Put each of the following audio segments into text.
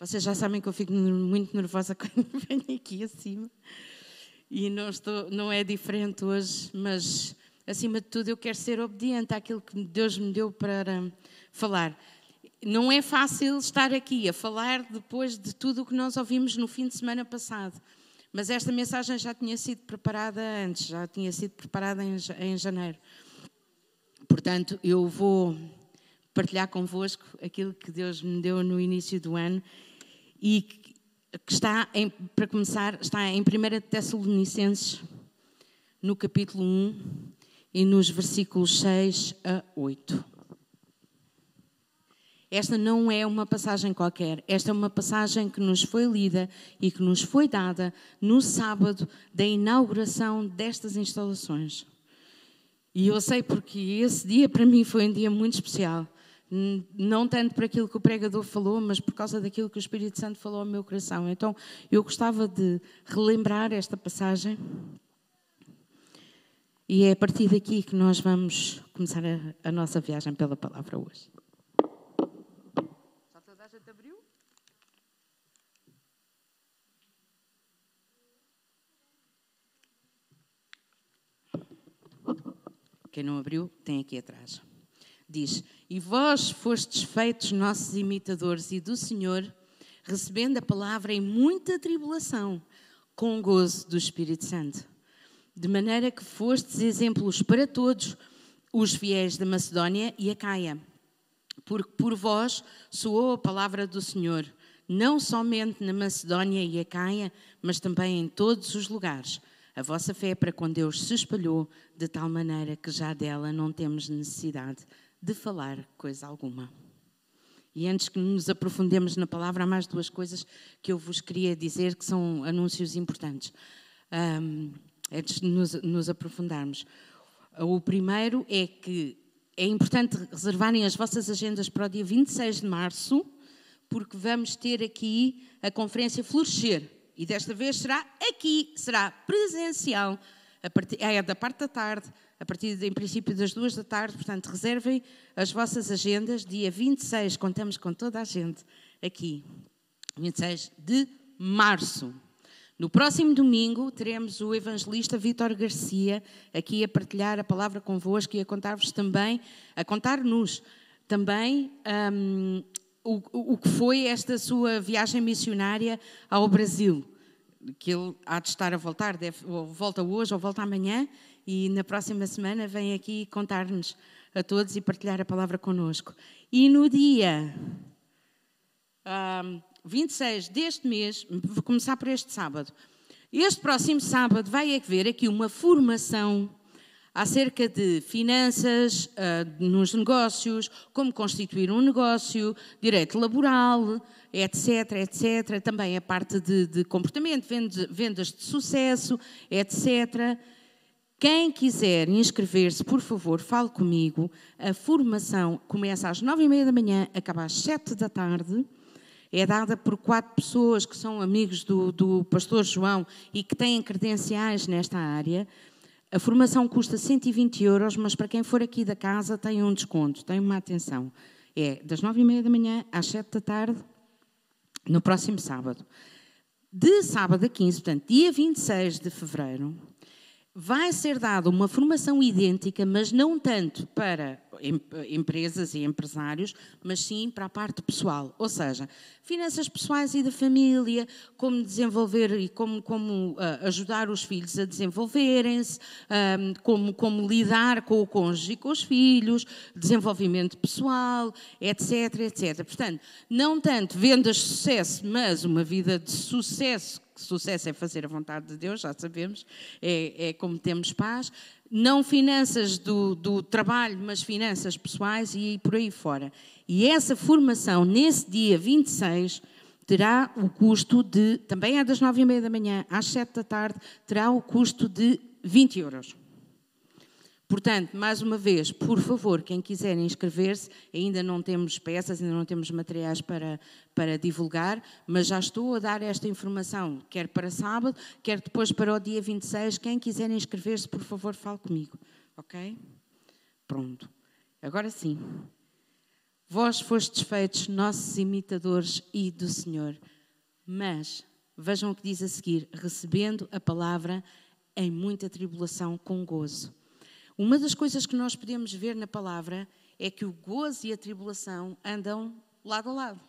Vocês já sabem que eu fico muito nervosa quando venho aqui acima. E não, estou, não é diferente hoje, mas acima de tudo eu quero ser obediente àquilo que Deus me deu para falar. Não é fácil estar aqui a falar depois de tudo o que nós ouvimos no fim de semana passado. Mas esta mensagem já tinha sido preparada antes, já tinha sido preparada em, em janeiro. Portanto, eu vou partilhar convosco aquilo que Deus me deu no início do ano e que está, em, para começar, está em 1 Tessalonicenses, no capítulo 1 e nos versículos 6 a 8. Esta não é uma passagem qualquer, esta é uma passagem que nos foi lida e que nos foi dada no sábado da inauguração destas instalações. E eu sei porque esse dia para mim foi um dia muito especial não tanto por aquilo que o pregador falou, mas por causa daquilo que o Espírito Santo falou ao meu coração. Então, eu gostava de relembrar esta passagem. E é a partir daqui que nós vamos começar a, a nossa viagem pela palavra hoje. Já toda a gente abriu? Quem não abriu, tem aqui atrás diz: E vós fostes feitos nossos imitadores e do Senhor, recebendo a palavra em muita tribulação, com gozo do Espírito Santo. De maneira que fostes exemplos para todos os fiéis da Macedónia e a Caia. Porque por vós soou a palavra do Senhor, não somente na Macedónia e a Caia, mas também em todos os lugares. A vossa fé para com Deus se espalhou de tal maneira que já dela não temos necessidade de falar coisa alguma. E antes que nos aprofundemos na palavra, há mais duas coisas que eu vos queria dizer que são anúncios importantes. Um, antes de nos, nos aprofundarmos. O primeiro é que é importante reservarem as vossas agendas para o dia 26 de março, porque vamos ter aqui a conferência Florescer. E desta vez será aqui, será presencial, partir, é da parte da tarde, a partir, em princípio, das duas da tarde. Portanto, reservem as vossas agendas. Dia 26, contamos com toda a gente aqui. 26 de março. No próximo domingo teremos o evangelista Vítor Garcia aqui a partilhar a palavra convosco e a contar-vos também, a contar-nos também um, o, o que foi esta sua viagem missionária ao Brasil. Que ele há de estar a voltar, deve, ou volta hoje ou volta amanhã, e na próxima semana vem aqui contar-nos a todos e partilhar a palavra conosco. E no dia um, 26 deste mês, vou começar por este sábado. Este próximo sábado vai haver aqui uma formação acerca de finanças uh, nos negócios, como constituir um negócio, direito laboral, etc, etc. Também a parte de, de comportamento, vendas de sucesso, etc. Quem quiser inscrever-se, por favor, fale comigo. A formação começa às nove e meia da manhã, acaba às sete da tarde. É dada por quatro pessoas que são amigos do, do pastor João e que têm credenciais nesta área. A formação custa 120 euros, mas para quem for aqui da casa tem um desconto, tem uma atenção. É das nove e meia da manhã às sete da tarde, no próximo sábado. De sábado a 15, portanto, dia 26 de fevereiro, vai ser dada uma formação idêntica, mas não tanto para empresas e empresários, mas sim para a parte pessoal, ou seja, finanças pessoais e da família, como desenvolver e como, como uh, ajudar os filhos a desenvolverem-se, um, como, como lidar com o cônjuge e com os filhos, desenvolvimento pessoal, etc, etc. Portanto, não tanto vendas de sucesso, mas uma vida de sucesso sucesso é fazer a vontade de Deus, já sabemos, é, é como temos paz. Não finanças do, do, trabalho, mas finanças pessoais e por aí fora. E essa formação, nesse dia 26, terá o custo de, também é das nove e meia da manhã às sete da tarde, terá o custo de 20 euros. Portanto, mais uma vez, por favor, quem quiser inscrever-se, ainda não temos peças, ainda não temos materiais para, para divulgar, mas já estou a dar esta informação, quer para sábado, quer depois para o dia 26. Quem quiser inscrever-se, por favor, fale comigo. Ok? Pronto. Agora sim. Vós fostes feitos nossos imitadores e do Senhor. Mas, vejam o que diz a seguir: recebendo a palavra em muita tribulação com gozo. Uma das coisas que nós podemos ver na palavra é que o gozo e a tribulação andam lado a lado.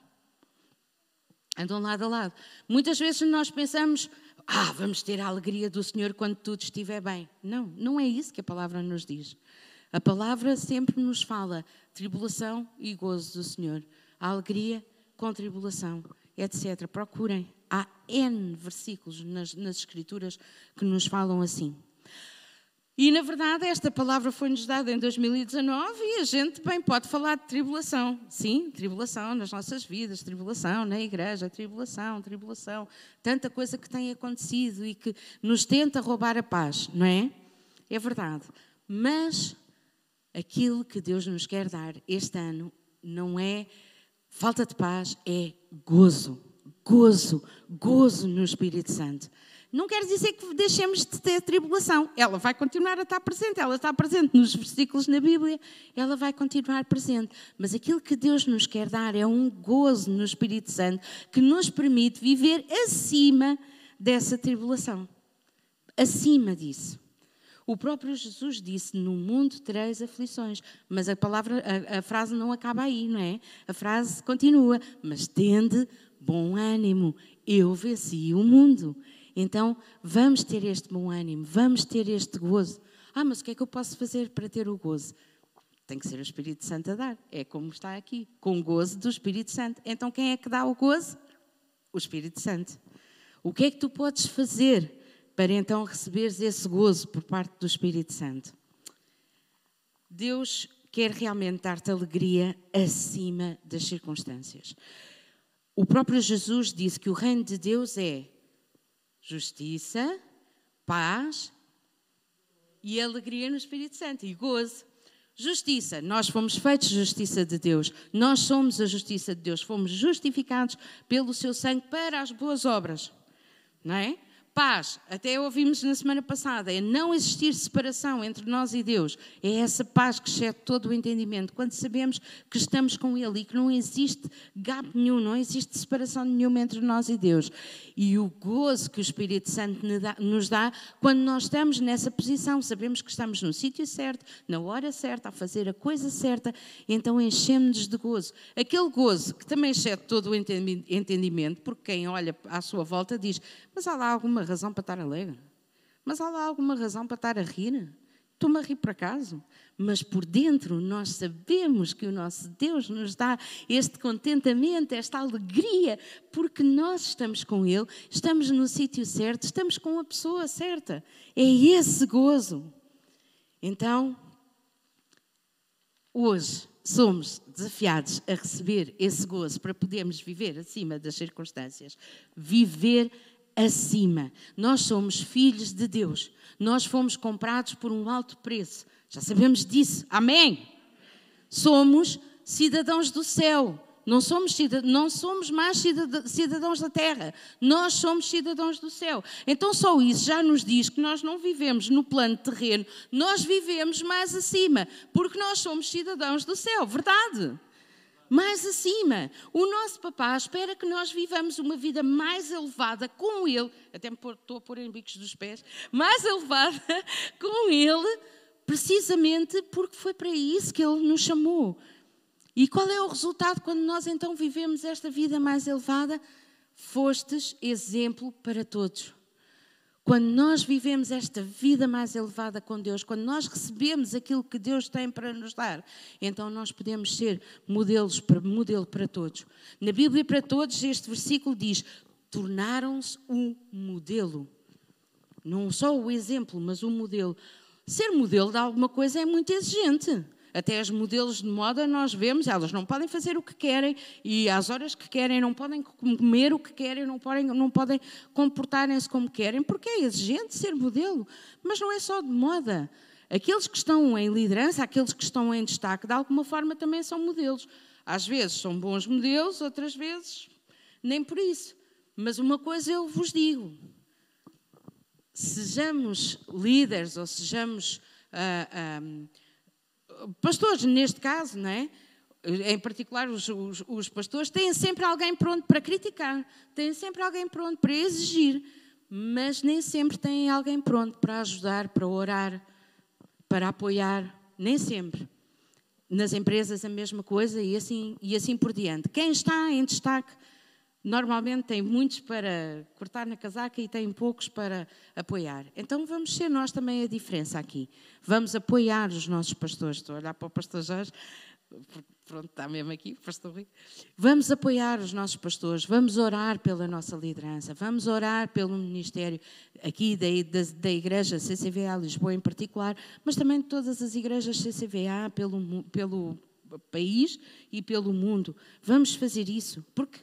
Andam lado a lado. Muitas vezes nós pensamos, ah, vamos ter a alegria do Senhor quando tudo estiver bem. Não, não é isso que a palavra nos diz. A palavra sempre nos fala tribulação e gozo do Senhor, a alegria com tribulação, etc. Procurem. Há N versículos nas, nas Escrituras que nos falam assim. E, na verdade, esta palavra foi-nos dada em 2019 e a gente bem pode falar de tribulação. Sim, tribulação nas nossas vidas, tribulação na igreja, tribulação, tribulação. Tanta coisa que tem acontecido e que nos tenta roubar a paz, não é? É verdade. Mas aquilo que Deus nos quer dar este ano não é falta de paz, é gozo. Gozo, gozo no Espírito Santo. Não quer dizer que deixemos de ter tribulação. Ela vai continuar a estar presente. Ela está presente nos versículos na Bíblia. Ela vai continuar presente. Mas aquilo que Deus nos quer dar é um gozo no Espírito Santo que nos permite viver acima dessa tribulação. Acima disso. O próprio Jesus disse: No mundo tereis aflições. Mas a palavra, a, a frase não acaba aí, não é? A frase continua: Mas tende bom ânimo. Eu venci o mundo. Então, vamos ter este bom ânimo, vamos ter este gozo. Ah, mas o que é que eu posso fazer para ter o gozo? Tem que ser o Espírito Santo a dar. É como está aqui, com gozo do Espírito Santo. Então, quem é que dá o gozo? O Espírito Santo. O que é que tu podes fazer para então receberes esse gozo por parte do Espírito Santo? Deus quer realmente dar-te alegria acima das circunstâncias. O próprio Jesus disse que o reino de Deus é justiça, paz e alegria no Espírito Santo e gozo. Justiça, nós fomos feitos justiça de Deus, nós somos a justiça de Deus, fomos justificados pelo seu sangue para as boas obras, não é? Paz, até ouvimos na semana passada, é não existir separação entre nós e Deus. É essa paz que excede todo o entendimento. Quando sabemos que estamos com Ele e que não existe gap nenhum, não existe separação nenhuma entre nós e Deus. E o gozo que o Espírito Santo nos dá quando nós estamos nessa posição, sabemos que estamos no sítio certo, na hora certa, a fazer a coisa certa, então enchemos-nos de gozo. Aquele gozo que também excede todo o entendimento, porque quem olha à sua volta diz: Mas há lá alguma razão para estar alegre? Mas há lá alguma razão para estar a rir? Estou-me a rir por acaso? Mas por dentro nós sabemos que o nosso Deus nos dá este contentamento, esta alegria, porque nós estamos com Ele, estamos no sítio certo, estamos com a pessoa certa. É esse gozo. Então, hoje somos desafiados a receber esse gozo para podermos viver acima das circunstâncias, viver acima. Nós somos filhos de Deus. Nós fomos comprados por um alto preço. Já sabemos disso. Amém? Somos cidadãos do céu. Não somos, não somos mais cidadãos da terra, nós somos cidadãos do céu. Então, só isso já nos diz que nós não vivemos no plano terreno, nós vivemos mais acima, porque nós somos cidadãos do céu, verdade? Mais acima. O nosso papá espera que nós vivamos uma vida mais elevada com ele, até me estou a pôr em bicos dos pés, mais elevada com ele, precisamente porque foi para isso que ele nos chamou. E qual é o resultado quando nós então vivemos esta vida mais elevada? Fostes exemplo para todos. Quando nós vivemos esta vida mais elevada com Deus, quando nós recebemos aquilo que Deus tem para nos dar, então nós podemos ser modelos para, modelo para todos. Na Bíblia para todos, este versículo diz: tornaram-se um modelo. Não só o exemplo, mas o modelo. Ser modelo de alguma coisa é muito exigente. Até as modelos de moda nós vemos, elas não podem fazer o que querem e às horas que querem, não podem comer o que querem, não podem, não podem comportarem-se como querem, porque é exigente ser modelo. Mas não é só de moda. Aqueles que estão em liderança, aqueles que estão em destaque, de alguma forma também são modelos. Às vezes são bons modelos, outras vezes nem por isso. Mas uma coisa eu vos digo: sejamos líderes ou sejamos. Uh, pastores, neste caso, não é? em particular os, os, os, pastores, têm sempre alguém pronto para criticar, têm sempre alguém pronto para exigir, mas nem sempre têm alguém pronto para ajudar, para orar, para apoiar, nem sempre. Nas empresas a mesma coisa e assim, e assim por diante. Quem está em destaque normalmente tem muitos para cortar na casaca e tem poucos para apoiar. Então vamos ser nós também a diferença aqui. Vamos apoiar os nossos pastores. Estou a olhar para o pastor Jorge pronto, está mesmo aqui, pastor Rui. Vamos apoiar os nossos pastores, vamos orar pela nossa liderança, vamos orar pelo ministério aqui da, da, da Igreja CCVA Lisboa em particular, mas também de todas as igrejas CCVA pelo, pelo país e pelo mundo. Vamos fazer isso, porque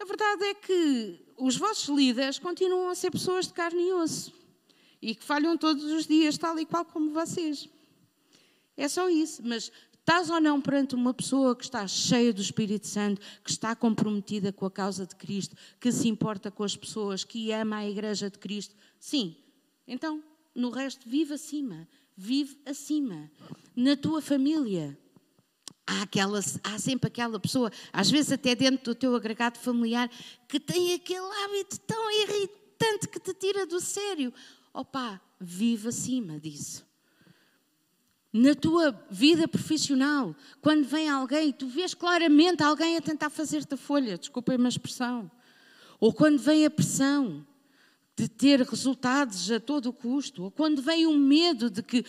a verdade é que os vossos líderes continuam a ser pessoas de carne e osso e que falham todos os dias, tal e qual como vocês. É só isso, mas Estás ou não perante uma pessoa que está cheia do Espírito Santo, que está comprometida com a causa de Cristo, que se importa com as pessoas, que ama a Igreja de Cristo? Sim. Então, no resto, vive acima. Vive acima. Na tua família. Há, aquela, há sempre aquela pessoa, às vezes até dentro do teu agregado familiar, que tem aquele hábito tão irritante que te tira do sério. Opa, vive acima disso na tua vida profissional, quando vem alguém, tu vês claramente alguém a tentar fazer-te a folha, desculpem-me a expressão, ou quando vem a pressão de ter resultados a todo custo, ou quando vem o medo de que,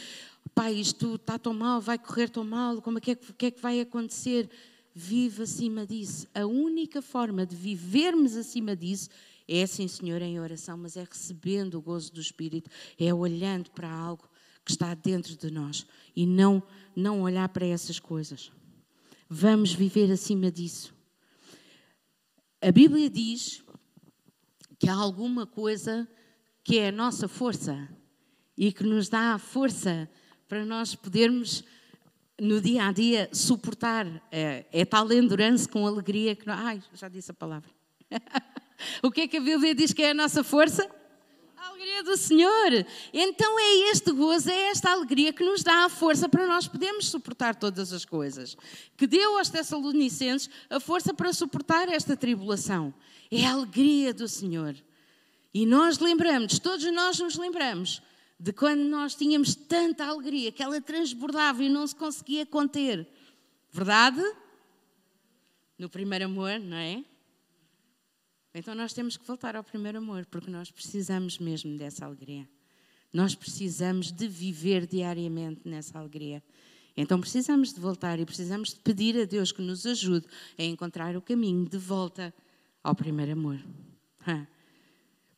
pai, isto está tão mal, vai correr tão mal, como é que, é, que é que vai acontecer? Vive acima disso. A única forma de vivermos acima disso é, sim, Senhor, em oração, mas é recebendo o gozo do Espírito, é olhando para algo que está dentro de nós e não, não olhar para essas coisas. Vamos viver acima disso. A Bíblia diz que há alguma coisa que é a nossa força e que nos dá a força para nós podermos no dia a dia suportar é, é tal endurance com alegria que ai já disse a palavra o que é que a Bíblia diz que é a nossa força alegria do Senhor. Então é este gozo, é esta alegria que nos dá a força para nós podermos suportar todas as coisas. Que deu aos Tessalonicenses a força para suportar esta tribulação. É a alegria do Senhor. E nós lembramos, todos nós nos lembramos de quando nós tínhamos tanta alegria que ela transbordava e não se conseguia conter. Verdade? No primeiro amor, não é? Então nós temos que voltar ao primeiro amor, porque nós precisamos mesmo dessa alegria. Nós precisamos de viver diariamente nessa alegria. Então precisamos de voltar e precisamos de pedir a Deus que nos ajude a encontrar o caminho de volta ao primeiro amor.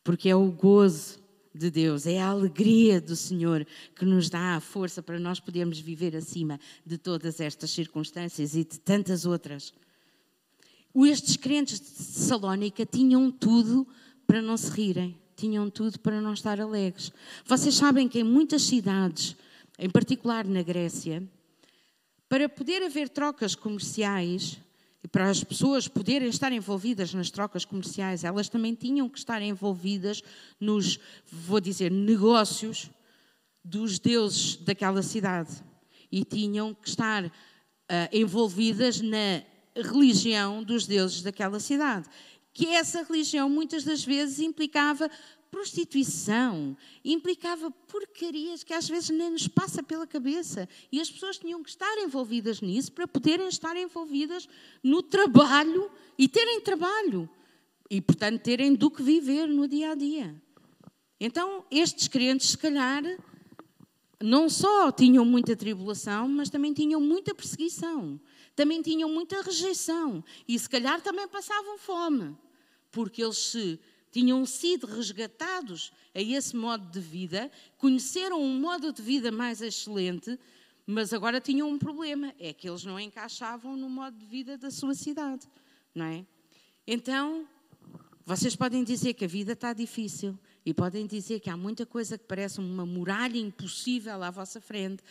Porque é o gozo de Deus, é a alegria do Senhor que nos dá a força para nós podermos viver acima de todas estas circunstâncias e de tantas outras. Estes crentes de Salónica tinham tudo para não se rirem, tinham tudo para não estar alegres. Vocês sabem que em muitas cidades, em particular na Grécia, para poder haver trocas comerciais e para as pessoas poderem estar envolvidas nas trocas comerciais, elas também tinham que estar envolvidas nos, vou dizer, negócios dos deuses daquela cidade e tinham que estar uh, envolvidas na religião dos deuses daquela cidade. Que essa religião muitas das vezes implicava prostituição, implicava porcarias que às vezes nem nos passa pela cabeça. E as pessoas tinham que estar envolvidas nisso para poderem estar envolvidas no trabalho e terem trabalho. E, portanto, terem do que viver no dia a dia. Então, estes crentes, se calhar, não só tinham muita tribulação, mas também tinham muita perseguição também tinham muita rejeição e se calhar também passavam fome, porque eles se tinham sido resgatados a esse modo de vida, conheceram um modo de vida mais excelente, mas agora tinham um problema, é que eles não encaixavam no modo de vida da sua cidade, não é? Então, vocês podem dizer que a vida está difícil e podem dizer que há muita coisa que parece uma muralha impossível à vossa frente,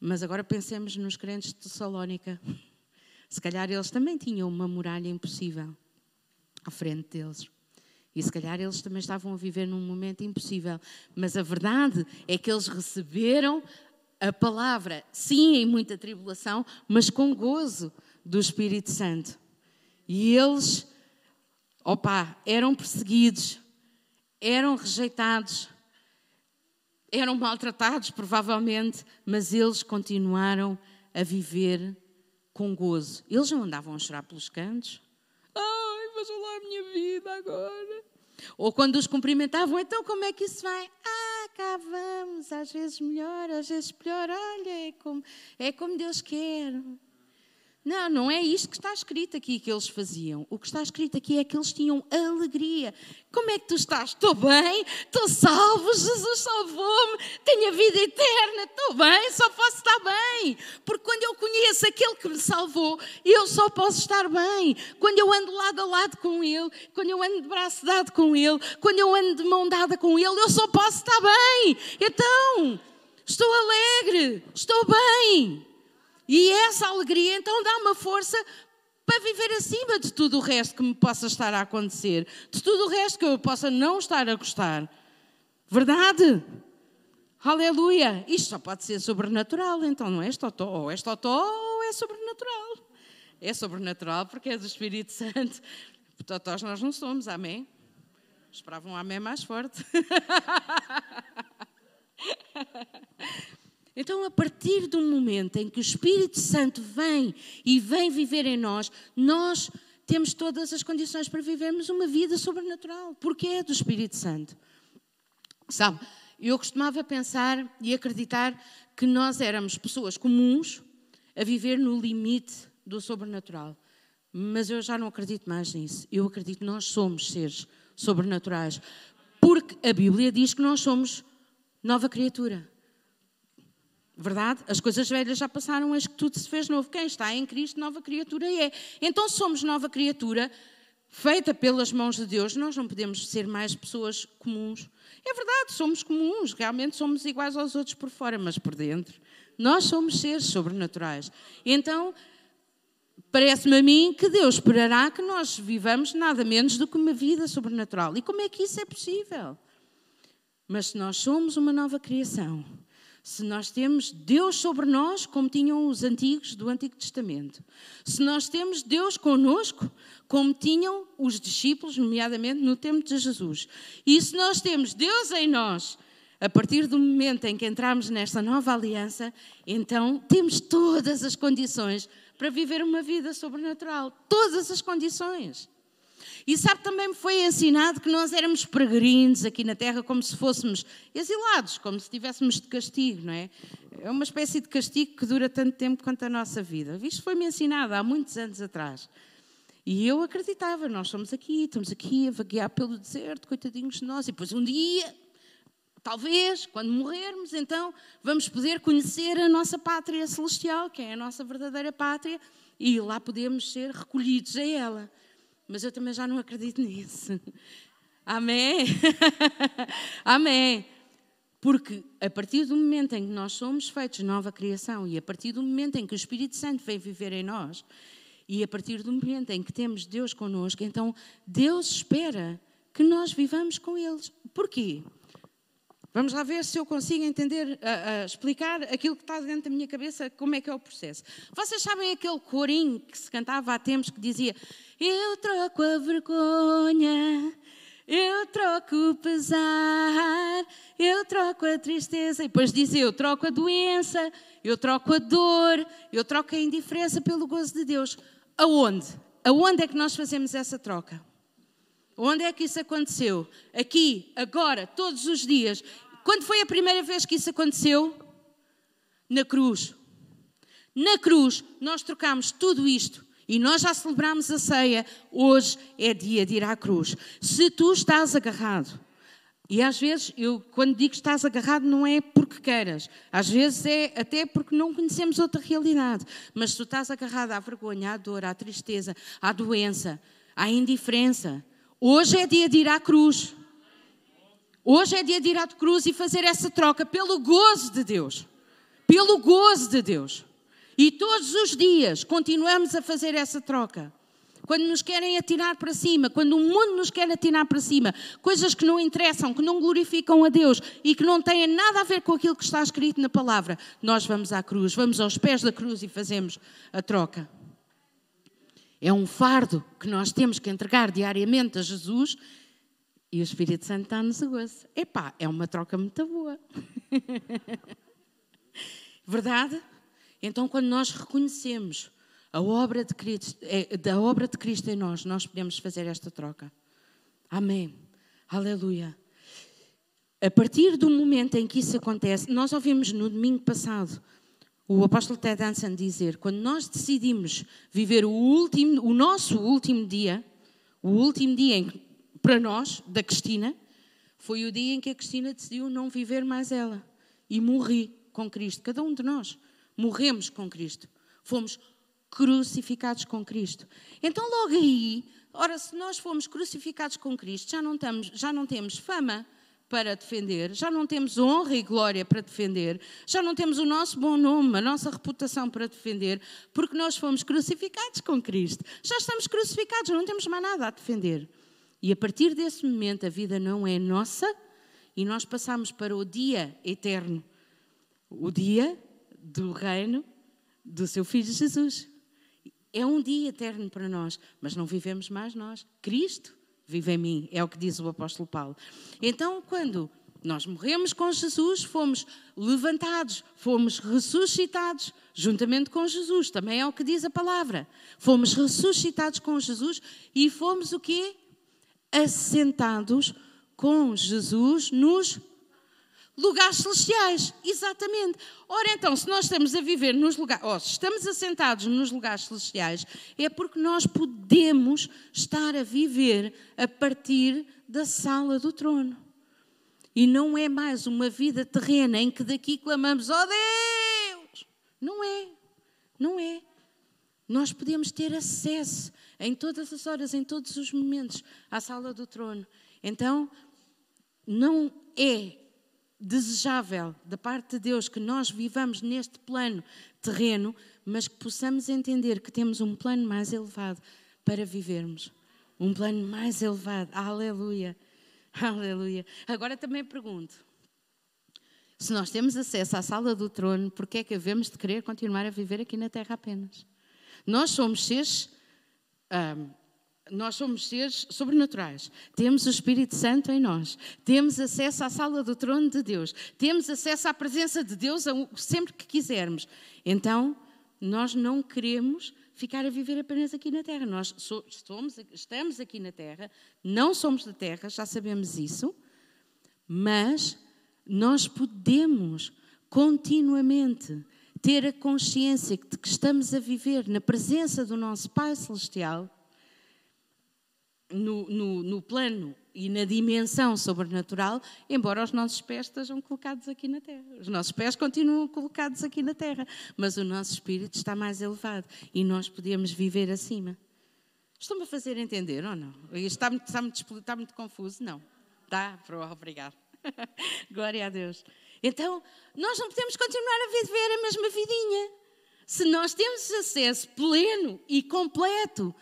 mas agora pensemos nos crentes de Salónica. Se calhar eles também tinham uma muralha impossível à frente deles. E se calhar eles também estavam a viver num momento impossível. Mas a verdade é que eles receberam a palavra, sim, em muita tribulação, mas com gozo, do Espírito Santo. E eles, opa, eram perseguidos, eram rejeitados, eram maltratados, provavelmente, mas eles continuaram a viver com gozo. Eles não andavam a chorar pelos cantos. Ai, vejam lá a minha vida agora. Ou quando os cumprimentavam, então como é que isso vai? Ah, cá vamos, às vezes melhor, às vezes pior. Olha, é como, é como Deus quer. Não, não é isto que está escrito aqui que eles faziam. O que está escrito aqui é que eles tinham alegria. Como é que tu estás? Estou bem, estou salvo, Jesus salvou-me, tenho a vida eterna, estou bem, só posso estar bem. Porque quando eu conheço aquele que me salvou, eu só posso estar bem. Quando eu ando lado a lado com Ele, quando eu ando de braço dado com Ele, quando eu ando de mão dada com Ele, eu só posso estar bem. Então, estou alegre, estou bem. E essa alegria então dá uma força para viver acima de tudo o resto que me possa estar a acontecer, de tudo o resto que eu possa não estar a gostar. Verdade? Aleluia! Isto só pode ser sobrenatural, então não é totó, ou é totó ou é sobrenatural. É sobrenatural porque é do Espírito Santo. Totós nós não somos, amém? Esperavam um amém mais forte. Então, a partir do momento em que o Espírito Santo vem e vem viver em nós, nós temos todas as condições para vivermos uma vida sobrenatural, porque é do Espírito Santo. Sabe, eu costumava pensar e acreditar que nós éramos pessoas comuns a viver no limite do sobrenatural. Mas eu já não acredito mais nisso. Eu acredito que nós somos seres sobrenaturais. Porque a Bíblia diz que nós somos nova criatura. Verdade? As coisas velhas já passaram, eis que tudo se fez novo. Quem está em Cristo, nova criatura é. Então somos nova criatura, feita pelas mãos de Deus, nós não podemos ser mais pessoas comuns. É verdade, somos comuns, realmente somos iguais aos outros por fora, mas por dentro. Nós somos seres sobrenaturais. Então, parece-me a mim que Deus esperará que nós vivamos nada menos do que uma vida sobrenatural. E como é que isso é possível? Mas se nós somos uma nova criação, se nós temos Deus sobre nós, como tinham os antigos do Antigo Testamento, se nós temos Deus conosco, como tinham os discípulos, nomeadamente no tempo de Jesus, e se nós temos Deus em nós, a partir do momento em que entramos nesta nova aliança, então temos todas as condições para viver uma vida sobrenatural. Todas as condições. E sabe, também me foi ensinado que nós éramos peregrinos aqui na Terra como se fôssemos exilados, como se estivéssemos de castigo, não é? É uma espécie de castigo que dura tanto tempo quanto a nossa vida. Isto foi-me ensinado há muitos anos atrás. E eu acreditava, nós somos aqui, estamos aqui a vaguear pelo deserto, coitadinhos de nós, e depois um dia, talvez, quando morrermos, então vamos poder conhecer a nossa pátria celestial, que é a nossa verdadeira pátria, e lá podemos ser recolhidos a ela mas eu também já não acredito nisso. Amém? Amém. Porque a partir do momento em que nós somos feitos nova criação e a partir do momento em que o Espírito Santo vem viver em nós e a partir do momento em que temos Deus connosco, então Deus espera que nós vivamos com eles. Porquê? Vamos lá ver se eu consigo entender, uh, uh, explicar aquilo que está dentro da minha cabeça, como é que é o processo. Vocês sabem aquele corinho que se cantava há tempos que dizia: Eu troco a vergonha, eu troco o pesar, eu troco a tristeza. E depois dizia: Eu troco a doença, eu troco a dor, eu troco a indiferença pelo gozo de Deus. Aonde? Aonde é que nós fazemos essa troca? Onde é que isso aconteceu? Aqui, agora, todos os dias. Quando foi a primeira vez que isso aconteceu? Na cruz. Na cruz, nós trocamos tudo isto e nós já celebramos a ceia. Hoje é dia de ir à cruz. Se tu estás agarrado, e às vezes, eu quando digo estás agarrado, não é porque queiras. Às vezes é até porque não conhecemos outra realidade. Mas se tu estás agarrado à vergonha, à dor, à tristeza, à doença, à indiferença, Hoje é dia de ir à cruz. Hoje é dia de ir à cruz e fazer essa troca pelo gozo de Deus. Pelo gozo de Deus. E todos os dias continuamos a fazer essa troca. Quando nos querem atirar para cima, quando o mundo nos quer atirar para cima, coisas que não interessam, que não glorificam a Deus e que não têm nada a ver com aquilo que está escrito na palavra, nós vamos à cruz, vamos aos pés da cruz e fazemos a troca. É um fardo que nós temos que entregar diariamente a Jesus e o Espírito Santo está-nos a gozo. Epá, é uma troca muito boa. Verdade? Então, quando nós reconhecemos a obra de Cristo, é, da obra de Cristo em nós, nós podemos fazer esta troca. Amém. Aleluia. A partir do momento em que isso acontece, nós ouvimos no domingo passado o apóstolo Ted Danson dizer: quando nós decidimos viver o, último, o nosso último dia, o último dia em, para nós, da Cristina, foi o dia em que a Cristina decidiu não viver mais ela e morri com Cristo. Cada um de nós morremos com Cristo. Fomos crucificados com Cristo. Então, logo aí, ora, se nós fomos crucificados com Cristo, já não, estamos, já não temos fama para defender, já não temos honra e glória para defender, já não temos o nosso bom nome, a nossa reputação para defender, porque nós fomos crucificados com Cristo. Já estamos crucificados, não temos mais nada a defender. E a partir desse momento a vida não é nossa e nós passamos para o dia eterno, o dia do reino do seu filho Jesus. É um dia eterno para nós, mas não vivemos mais nós. Cristo vive em mim, é o que diz o apóstolo Paulo. Então, quando nós morremos com Jesus, fomos levantados, fomos ressuscitados juntamente com Jesus, também é o que diz a palavra. Fomos ressuscitados com Jesus e fomos o quê? Assentados com Jesus nos lugares celestiais. Exatamente. Ora, então, se nós estamos a viver nos lugares, ou se estamos assentados nos lugares celestiais, é porque nós podemos estar a viver a partir da sala do trono. E não é mais uma vida terrena em que daqui clamamos, oh Deus! Não é. Não é. Nós podemos ter acesso em todas as horas, em todos os momentos, à sala do trono. Então, não é desejável da parte de Deus que nós vivamos neste plano terreno, mas que possamos entender que temos um plano mais elevado para vivermos. Um plano mais elevado. Aleluia. Aleluia. Agora também pergunto: se nós temos acesso à sala do trono, por que é que havemos de querer continuar a viver aqui na terra apenas? Nós somos seres um, nós somos seres sobrenaturais. Temos o Espírito Santo em nós. Temos acesso à sala do trono de Deus. Temos acesso à presença de Deus sempre que quisermos. Então, nós não queremos ficar a viver apenas aqui na Terra. Nós somos, estamos aqui na Terra, não somos da Terra, já sabemos isso, mas nós podemos continuamente ter a consciência de que estamos a viver na presença do nosso Pai Celestial no, no, no, plano e na dimensão sobrenatural, embora os nossos pés estejam colocados aqui na terra. Os nossos pés continuam colocados aqui na terra, mas o nosso espírito está mais elevado e nós podemos viver acima. Estão-me a fazer entender ou não? Está muito, está muito, está muito confuso? Não. Está? Obrigado. Glória a Deus. Então, nós não podemos continuar a viver a mesma vidinha. Se nós temos acesso pleno e completo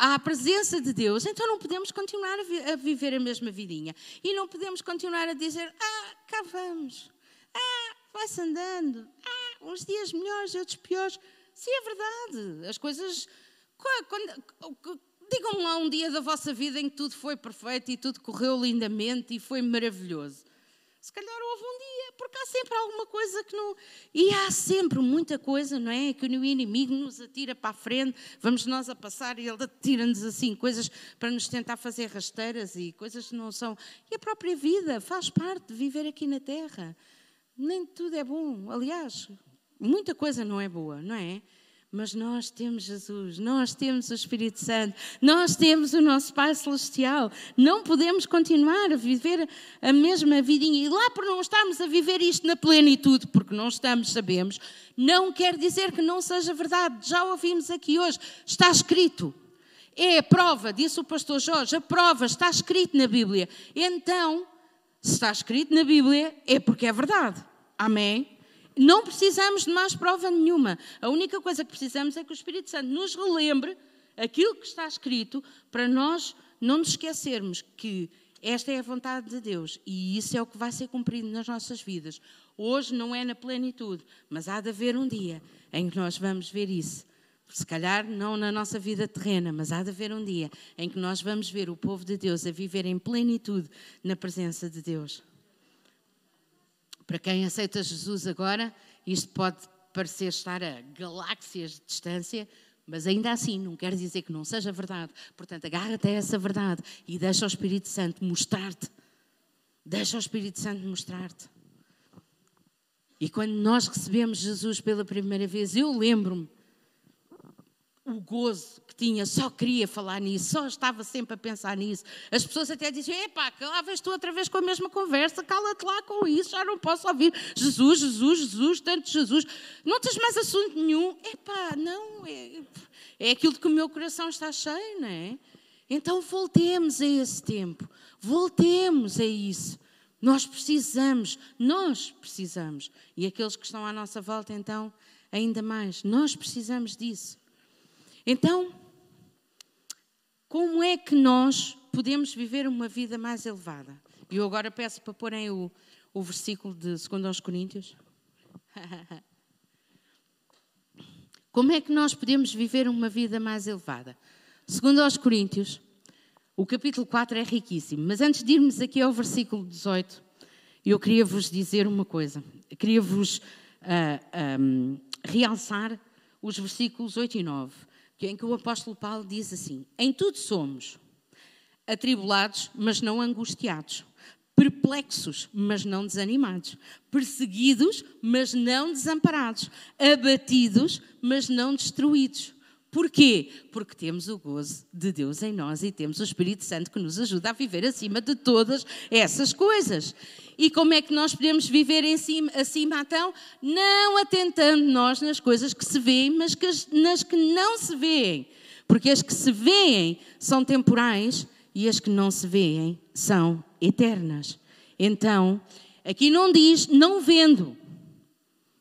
à presença de Deus, então não podemos continuar a, vi a viver a mesma vidinha. E não podemos continuar a dizer, ah, cá vamos. Ah, vai-se andando. Ah, uns dias melhores, outros piores. Sim, é verdade. As coisas. Digam-me lá um dia da vossa vida em que tudo foi perfeito e tudo correu lindamente e foi maravilhoso. Se calhar houve um dia, porque há sempre alguma coisa que não. E há sempre muita coisa, não é? Que o inimigo nos atira para a frente, vamos nós a passar e ele atira-nos assim, coisas para nos tentar fazer rasteiras e coisas que não são. E a própria vida faz parte de viver aqui na Terra. Nem tudo é bom. Aliás, muita coisa não é boa, não é? Mas nós temos Jesus, nós temos o Espírito Santo, nós temos o nosso Pai Celestial. Não podemos continuar a viver a mesma vidinha. E lá por não estarmos a viver isto na plenitude, porque não estamos, sabemos, não quer dizer que não seja verdade. Já ouvimos aqui hoje, está escrito. É a prova, disse o pastor Jorge, a prova está escrito na Bíblia. Então, se está escrito na Bíblia, é porque é verdade. Amém? Não precisamos de mais prova nenhuma. A única coisa que precisamos é que o Espírito Santo nos relembre aquilo que está escrito para nós não nos esquecermos que esta é a vontade de Deus e isso é o que vai ser cumprido nas nossas vidas. Hoje não é na plenitude, mas há de haver um dia em que nós vamos ver isso Se calhar não na nossa vida terrena, mas há de haver um dia em que nós vamos ver o povo de Deus a viver em plenitude na presença de Deus. Para quem aceita Jesus agora, isto pode parecer estar a galáxias de distância, mas ainda assim não quer dizer que não seja verdade. Portanto, agarra-te a essa verdade e deixa o Espírito Santo mostrar-te. Deixa o Espírito Santo mostrar-te. E quando nós recebemos Jesus pela primeira vez, eu lembro-me gozo que tinha, só queria falar nisso, só estava sempre a pensar nisso. As pessoas até diziam: epá, vês tu outra vez com a mesma conversa, cala-te lá com isso, já não posso ouvir. Jesus, Jesus, Jesus, tanto Jesus, não tens mais assunto nenhum. Epá, não, é, é aquilo que o meu coração está cheio, não é? Então voltemos a esse tempo, voltemos a isso. Nós precisamos, nós precisamos. E aqueles que estão à nossa volta, então, ainda mais, nós precisamos disso. Então, como é que nós podemos viver uma vida mais elevada? E eu agora peço para porem o, o versículo de 2 Coríntios. Como é que nós podemos viver uma vida mais elevada? Segundo aos Coríntios, o capítulo 4 é riquíssimo, mas antes de irmos aqui ao versículo 18, eu queria vos dizer uma coisa. Eu queria vos uh, ah, um, realçar os versículos 8 e 9 em que o apóstolo Paulo diz assim: Em tudo somos atribulados, mas não angustiados, perplexos, mas não desanimados, perseguidos, mas não desamparados, abatidos, mas não destruídos. Porquê? Porque temos o gozo de Deus em nós e temos o Espírito Santo que nos ajuda a viver acima de todas essas coisas. E como é que nós podemos viver em cima, acima então? Não atentando nós nas coisas que se veem, mas que, nas que não se veem. Porque as que se veem são temporais e as que não se veem são eternas. Então, aqui não diz não vendo.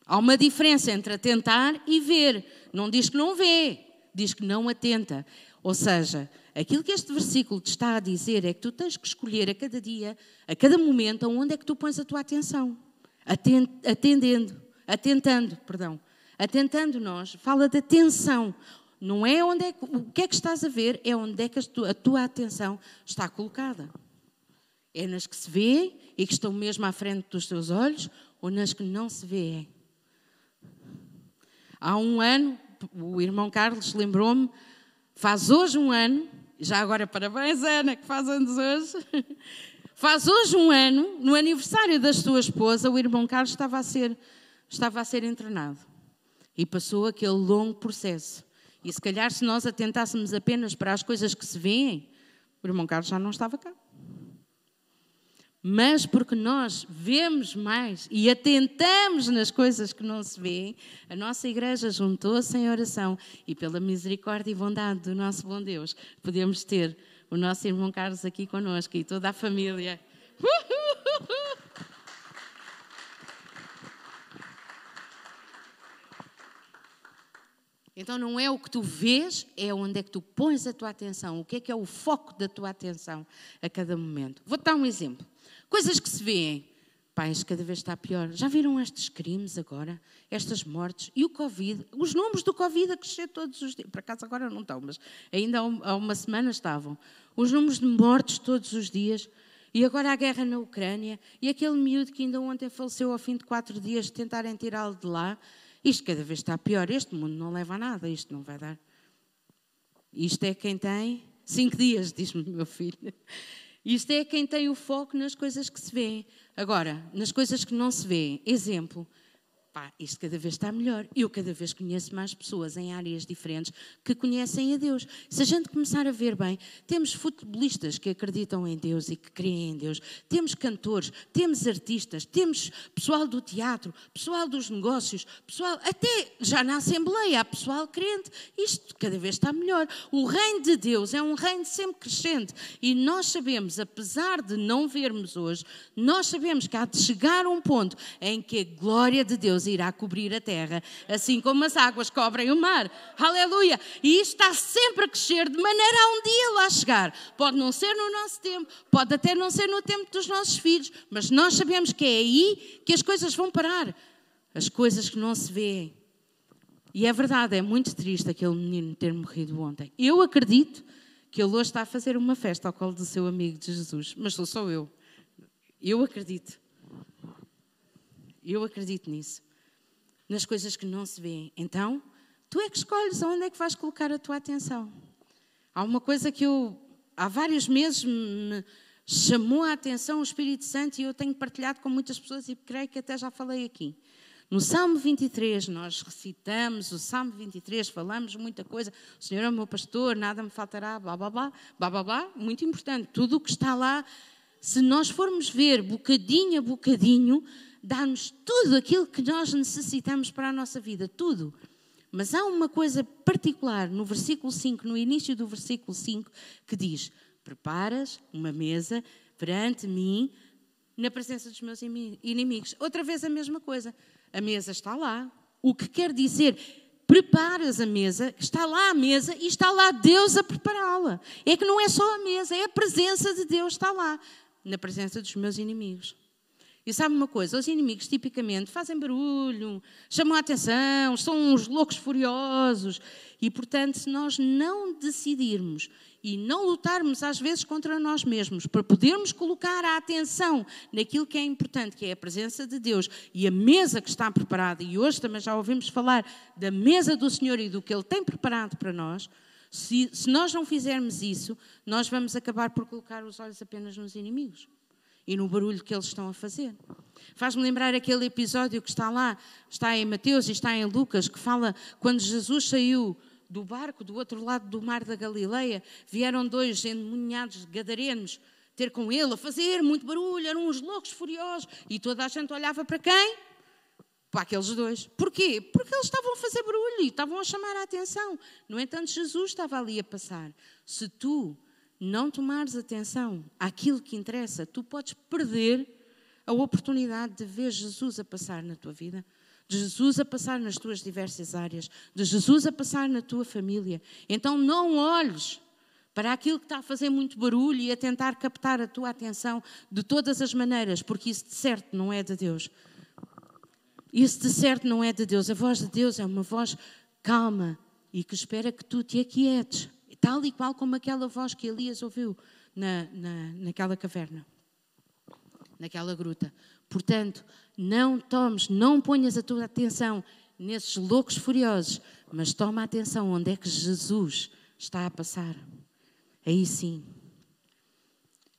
Há uma diferença entre atentar e ver. Não diz que não vê diz que não atenta. Ou seja, aquilo que este versículo te está a dizer é que tu tens que escolher a cada dia, a cada momento, onde é que tu pões a tua atenção. Atendendo, atentando, perdão. Atentando nós, fala de atenção. Não é onde é, o que é que estás a ver, é onde é que a tua, a tua atenção está colocada. É nas que se vê e que estão mesmo à frente dos teus olhos ou nas que não se vêem. Há um ano, o irmão Carlos lembrou-me, faz hoje um ano, já agora parabéns, Ana, que faz anos hoje. faz hoje um ano, no aniversário da sua esposa, o irmão Carlos estava a ser, estava a ser internado. E passou aquele longo processo. E se calhar, se nós atentássemos apenas para as coisas que se veem, o irmão Carlos já não estava cá mas porque nós vemos mais e atentamos nas coisas que não se vêem, a nossa igreja juntou-se em oração e pela misericórdia e bondade do nosso bom Deus, podemos ter o nosso irmão Carlos aqui conosco e toda a família. Então não é o que tu vês, é onde é que tu pões a tua atenção, o que é que é o foco da tua atenção a cada momento. Vou-te dar um exemplo. Coisas que se veem. Pai, isto cada vez está pior. Já viram estes crimes agora? Estas mortes? E o Covid? Os números do Covid a crescer todos os dias. Por acaso agora não estão, mas ainda há uma semana estavam. Os números de mortes todos os dias. E agora a guerra na Ucrânia. E aquele miúdo que ainda ontem faleceu ao fim de quatro dias de tentarem tirá-lo de lá. Isto cada vez está pior. Este mundo não leva a nada. Isto não vai dar. Isto é quem tem cinco dias, diz-me meu filho. Isto é quem tem o foco nas coisas que se vê. Agora, nas coisas que não se vê, exemplo, pá, isto cada vez está melhor. Eu cada vez conheço mais pessoas em áreas diferentes que conhecem a Deus. Se a gente começar a ver bem, temos futebolistas que acreditam em Deus e que creem em Deus, temos cantores, temos artistas, temos pessoal do teatro, pessoal dos negócios, pessoal, até já na Assembleia há pessoal crente. Isto cada vez está melhor. O reino de Deus é um reino sempre crescente e nós sabemos, apesar de não vermos hoje, nós sabemos que há de chegar um ponto em que a glória de Deus irá cobrir a terra, assim como as águas cobrem o mar. Aleluia! E isto está sempre a crescer de maneira a um dia lá chegar. Pode não ser no nosso tempo, pode até não ser no tempo dos nossos filhos, mas nós sabemos que é aí que as coisas vão parar. As coisas que não se veem. E é verdade, é muito triste aquele menino ter morrido ontem. Eu acredito que ele hoje está a fazer uma festa ao colo do seu amigo de Jesus, mas sou só eu. Eu acredito. Eu acredito nisso. Nas coisas que não se vêem. Então, tu é que escolhes aonde é que vais colocar a tua atenção. Há uma coisa que eu, há vários meses, me chamou a atenção o Espírito Santo e eu tenho partilhado com muitas pessoas e creio que até já falei aqui. No Salmo 23, nós recitamos o Salmo 23, falamos muita coisa. O Senhor é o meu pastor, nada me faltará, blá, blá, blá, blá, blá, blá. Muito importante. Tudo o que está lá, se nós formos ver bocadinho a bocadinho, dá-nos tudo aquilo que nós necessitamos para a nossa vida, tudo. Mas há uma coisa particular no versículo 5, no início do versículo 5, que diz: Preparas uma mesa perante mim na presença dos meus inimigos. Outra vez a mesma coisa. A mesa está lá. O que quer dizer, preparas a mesa, está lá a mesa e está lá Deus a prepará-la. É que não é só a mesa, é a presença de Deus está lá, na presença dos meus inimigos. E sabe uma coisa? Os inimigos tipicamente fazem barulho, chamam a atenção, são uns loucos furiosos. E, portanto, se nós não decidirmos e não lutarmos às vezes contra nós mesmos, para podermos colocar a atenção naquilo que é importante, que é a presença de Deus e a mesa que está preparada, e hoje também já ouvimos falar da mesa do Senhor e do que Ele tem preparado para nós, se, se nós não fizermos isso, nós vamos acabar por colocar os olhos apenas nos inimigos e no barulho que eles estão a fazer. Faz-me lembrar aquele episódio que está lá, está em Mateus e está em Lucas, que fala quando Jesus saiu do barco do outro lado do mar da Galileia, vieram dois endemoniados gadarenos ter com ele, a fazer muito barulho, eram uns loucos furiosos, e toda a gente olhava para quem? Para aqueles dois. Porquê? Porque eles estavam a fazer barulho e estavam a chamar a atenção. No entanto, Jesus estava ali a passar. Se tu não tomares atenção àquilo que interessa, tu podes perder a oportunidade de ver Jesus a passar na tua vida, de Jesus a passar nas tuas diversas áreas, de Jesus a passar na tua família. Então não olhes para aquilo que está a fazer muito barulho e a tentar captar a tua atenção de todas as maneiras, porque isso de certo não é de Deus. Isso de certo não é de Deus. A voz de Deus é uma voz calma e que espera que tu te aquietes tal e qual como aquela voz que Elias ouviu na, na, naquela caverna, naquela gruta. Portanto, não tomes, não ponhas a tua atenção nesses loucos furiosos, mas toma atenção onde é que Jesus está a passar. Aí sim.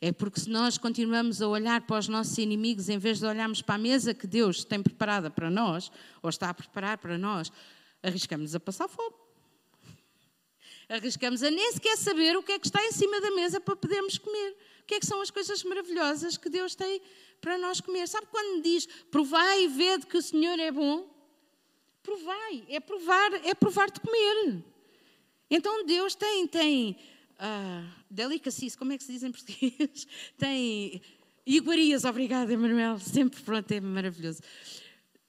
É porque se nós continuamos a olhar para os nossos inimigos em vez de olharmos para a mesa que Deus tem preparada para nós, ou está a preparar para nós, arriscamos a passar fome arriscamos a nem sequer saber o que é que está em cima da mesa para podermos comer. O que é que são as coisas maravilhosas que Deus tem para nós comer? Sabe quando diz, provai e vede que o Senhor é bom? Provai, é provar, é provar de comer. Então Deus tem, tem uh, delicacies, como é que se diz em português? Tem iguarias, obrigada, Emanuel, sempre pronto, é maravilhoso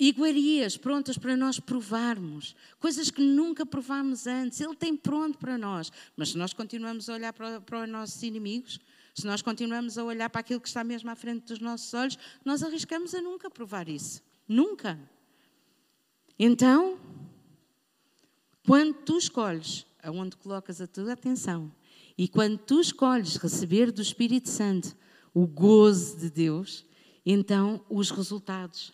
iguarias prontas para nós provarmos, coisas que nunca provámos antes. Ele tem pronto para nós. Mas se nós continuamos a olhar para, para os nossos inimigos, se nós continuamos a olhar para aquilo que está mesmo à frente dos nossos olhos, nós arriscamos a nunca provar isso. Nunca. Então, quando tu escolhes aonde colocas a tua atenção e quando tu escolhes receber do Espírito Santo o gozo de Deus, então os resultados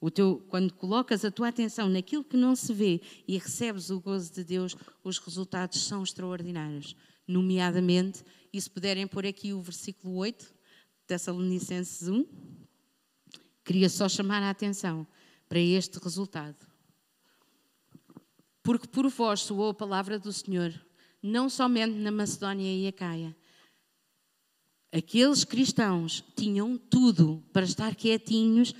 o teu, quando colocas a tua atenção naquilo que não se vê e recebes o gozo de Deus, os resultados são extraordinários. Nomeadamente, e se puderem pôr aqui o versículo 8, Tessalonicenses 1, queria só chamar a atenção para este resultado. Porque por vós soou a palavra do Senhor, não somente na Macedónia e Acaia. Aqueles cristãos tinham tudo para estar quietinhos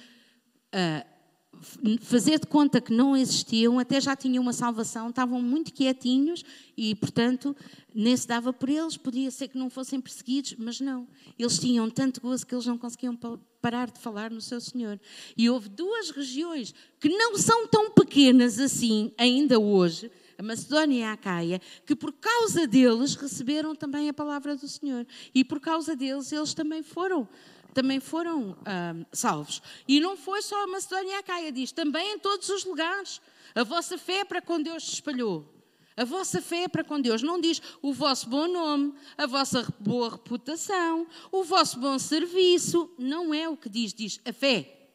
fazer de conta que não existiam, até já tinham uma salvação, estavam muito quietinhos e, portanto, nem se dava por eles. Podia ser que não fossem perseguidos, mas não. Eles tinham tanto gozo que eles não conseguiam parar de falar no seu Senhor. E houve duas regiões que não são tão pequenas assim, ainda hoje, a Macedónia e a Acaia, que por causa deles receberam também a palavra do Senhor. E por causa deles, eles também foram também foram ah, salvos. E não foi só a Macedónia e a Acaia, diz também em todos os lugares. A vossa fé é para com Deus se espalhou. A vossa fé é para com Deus. Não diz o vosso bom nome, a vossa boa reputação, o vosso bom serviço. Não é o que diz. Diz a fé.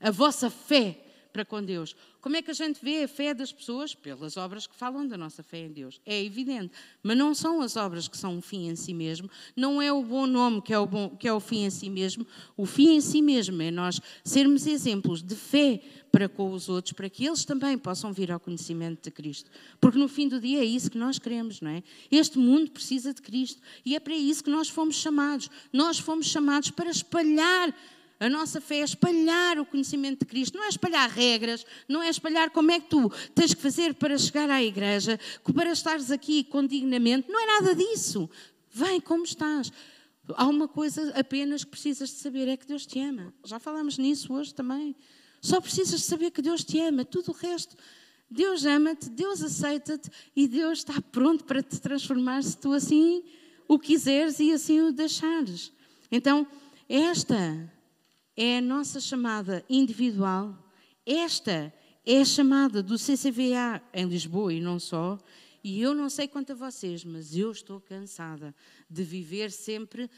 A vossa fé para com Deus. Como é que a gente vê a fé das pessoas? Pelas obras que falam da nossa fé em Deus. É evidente. Mas não são as obras que são um fim em si mesmo. Não é o bom nome que é o, bom, que é o fim em si mesmo. O fim em si mesmo é nós sermos exemplos de fé para com os outros, para que eles também possam vir ao conhecimento de Cristo. Porque no fim do dia é isso que nós queremos, não é? Este mundo precisa de Cristo. E é para isso que nós fomos chamados. Nós fomos chamados para espalhar a nossa fé é espalhar o conhecimento de Cristo, não é espalhar regras, não é espalhar como é que tu tens que fazer para chegar à igreja, para estares aqui condignamente, não é nada disso. Vem como estás. Há uma coisa apenas que precisas de saber: é que Deus te ama. Já falamos nisso hoje também. Só precisas de saber que Deus te ama, tudo o resto. Deus ama-te, Deus aceita-te e Deus está pronto para te transformar se tu assim o quiseres e assim o deixares. Então, esta é a nossa chamada individual. Esta é a chamada do CCVA em Lisboa e não só. E eu não sei quanto a vocês, mas eu estou cansada de viver sempre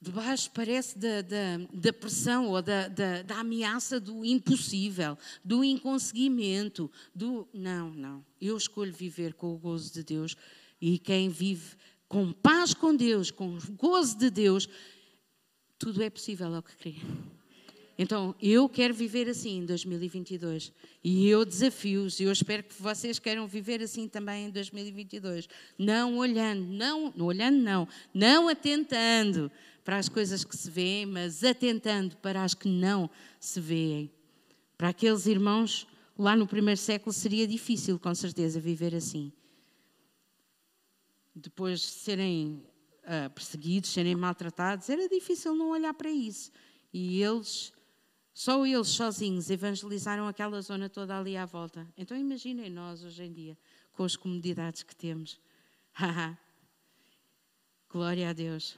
debaixo, parece, da, da, da pressão ou da, da, da, ameaça do impossível, do inconseguimento, do. Não, não. Eu escolho viver com o gozo de Deus e quem vive com paz com Deus, com o gozo de Deus, tudo é possível ao que crê. Então, eu quero viver assim em 2022. E eu desafio-os, e eu espero que vocês queiram viver assim também em 2022. Não olhando, não, não olhando não, não atentando para as coisas que se veem, mas atentando para as que não se veem. Para aqueles irmãos, lá no primeiro século seria difícil, com certeza, viver assim. Depois de serem uh, perseguidos, serem maltratados, era difícil não olhar para isso. E eles, só eles sozinhos, evangelizaram aquela zona toda ali à volta. Então imaginem nós hoje em dia, com as comodidades que temos. Glória a Deus.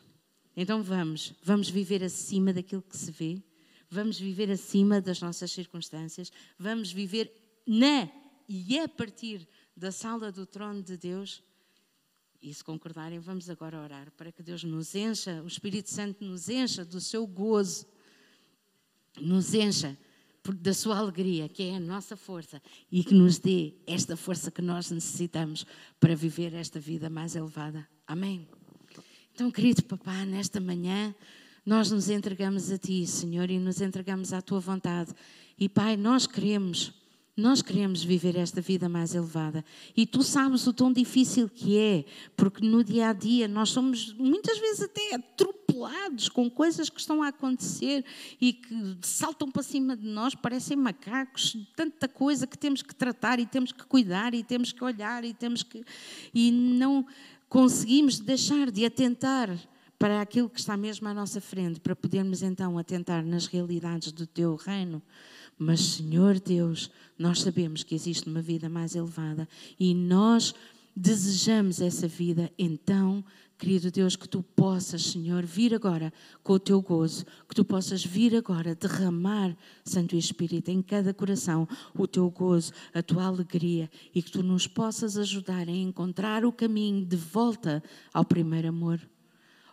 Então vamos, vamos viver acima daquilo que se vê, vamos viver acima das nossas circunstâncias, vamos viver na e a partir da sala do trono de Deus e se concordarem, vamos agora orar para que Deus nos encha, o Espírito Santo nos encha do seu gozo, nos encha da sua alegria, que é a nossa força, e que nos dê esta força que nós necessitamos para viver esta vida mais elevada. Amém. Então, querido papá, nesta manhã nós nos entregamos a Ti, Senhor, e nos entregamos à Tua vontade. E Pai, nós queremos nós queremos viver esta vida mais elevada. E tu sabes o tão difícil que é, porque no dia a dia nós somos muitas vezes até atropelados com coisas que estão a acontecer e que saltam para cima de nós, parecem macacos, tanta coisa que temos que tratar e temos que cuidar e temos que olhar e temos que. E não conseguimos deixar de atentar para aquilo que está mesmo à nossa frente, para podermos então atentar nas realidades do teu reino. Mas, Senhor Deus, nós sabemos que existe uma vida mais elevada e nós desejamos essa vida. Então, querido Deus, que tu possas, Senhor, vir agora com o teu gozo, que tu possas vir agora derramar, Santo Espírito, em cada coração o teu gozo, a tua alegria e que tu nos possas ajudar a encontrar o caminho de volta ao primeiro amor.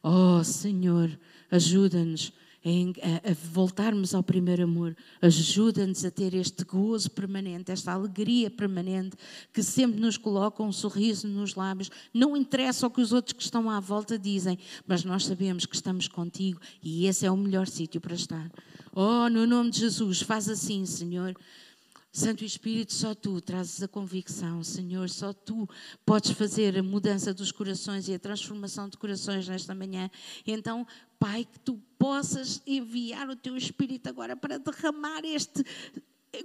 Oh, Senhor, ajuda-nos a, a voltarmos ao primeiro amor. Ajuda-nos a ter este gozo permanente, esta alegria permanente que sempre nos coloca um sorriso nos lábios. Não interessa o que os outros que estão à volta dizem, mas nós sabemos que estamos contigo e esse é o melhor sítio para estar. Oh, no nome de Jesus, faz assim, Senhor. Santo Espírito, só tu trazes a convicção, Senhor, só tu podes fazer a mudança dos corações e a transformação de corações nesta manhã. Então, Pai, que tu possas enviar o teu Espírito agora para derramar este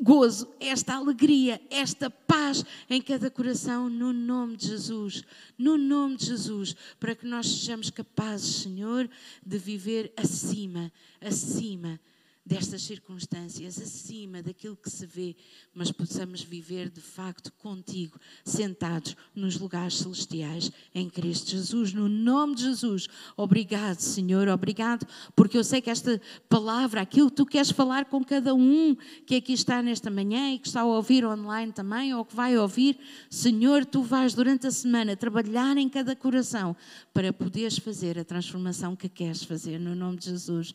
gozo, esta alegria, esta paz em cada coração, no nome de Jesus, no nome de Jesus, para que nós sejamos capazes, Senhor, de viver acima, acima destas circunstâncias, acima daquilo que se vê, mas possamos viver de facto contigo, sentados nos lugares celestiais em Cristo Jesus, no nome de Jesus. Obrigado, Senhor, obrigado, porque eu sei que esta palavra, aquilo que tu queres falar com cada um que aqui está nesta manhã e que está a ouvir online também, ou que vai ouvir, Senhor, tu vais durante a semana trabalhar em cada coração para poderes fazer a transformação que queres fazer, no nome de Jesus.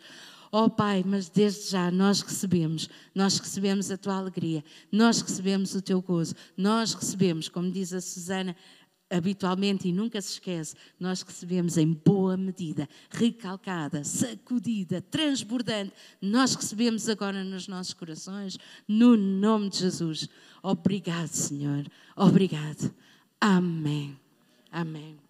Oh Pai, mas desde já nós recebemos, nós recebemos a tua alegria, nós recebemos o teu gozo, nós recebemos, como diz a Susana, habitualmente e nunca se esquece, nós recebemos em boa medida, recalcada, sacudida, transbordante, nós recebemos agora nos nossos corações, no nome de Jesus. Obrigado, Senhor. Obrigado. Amém. Amém.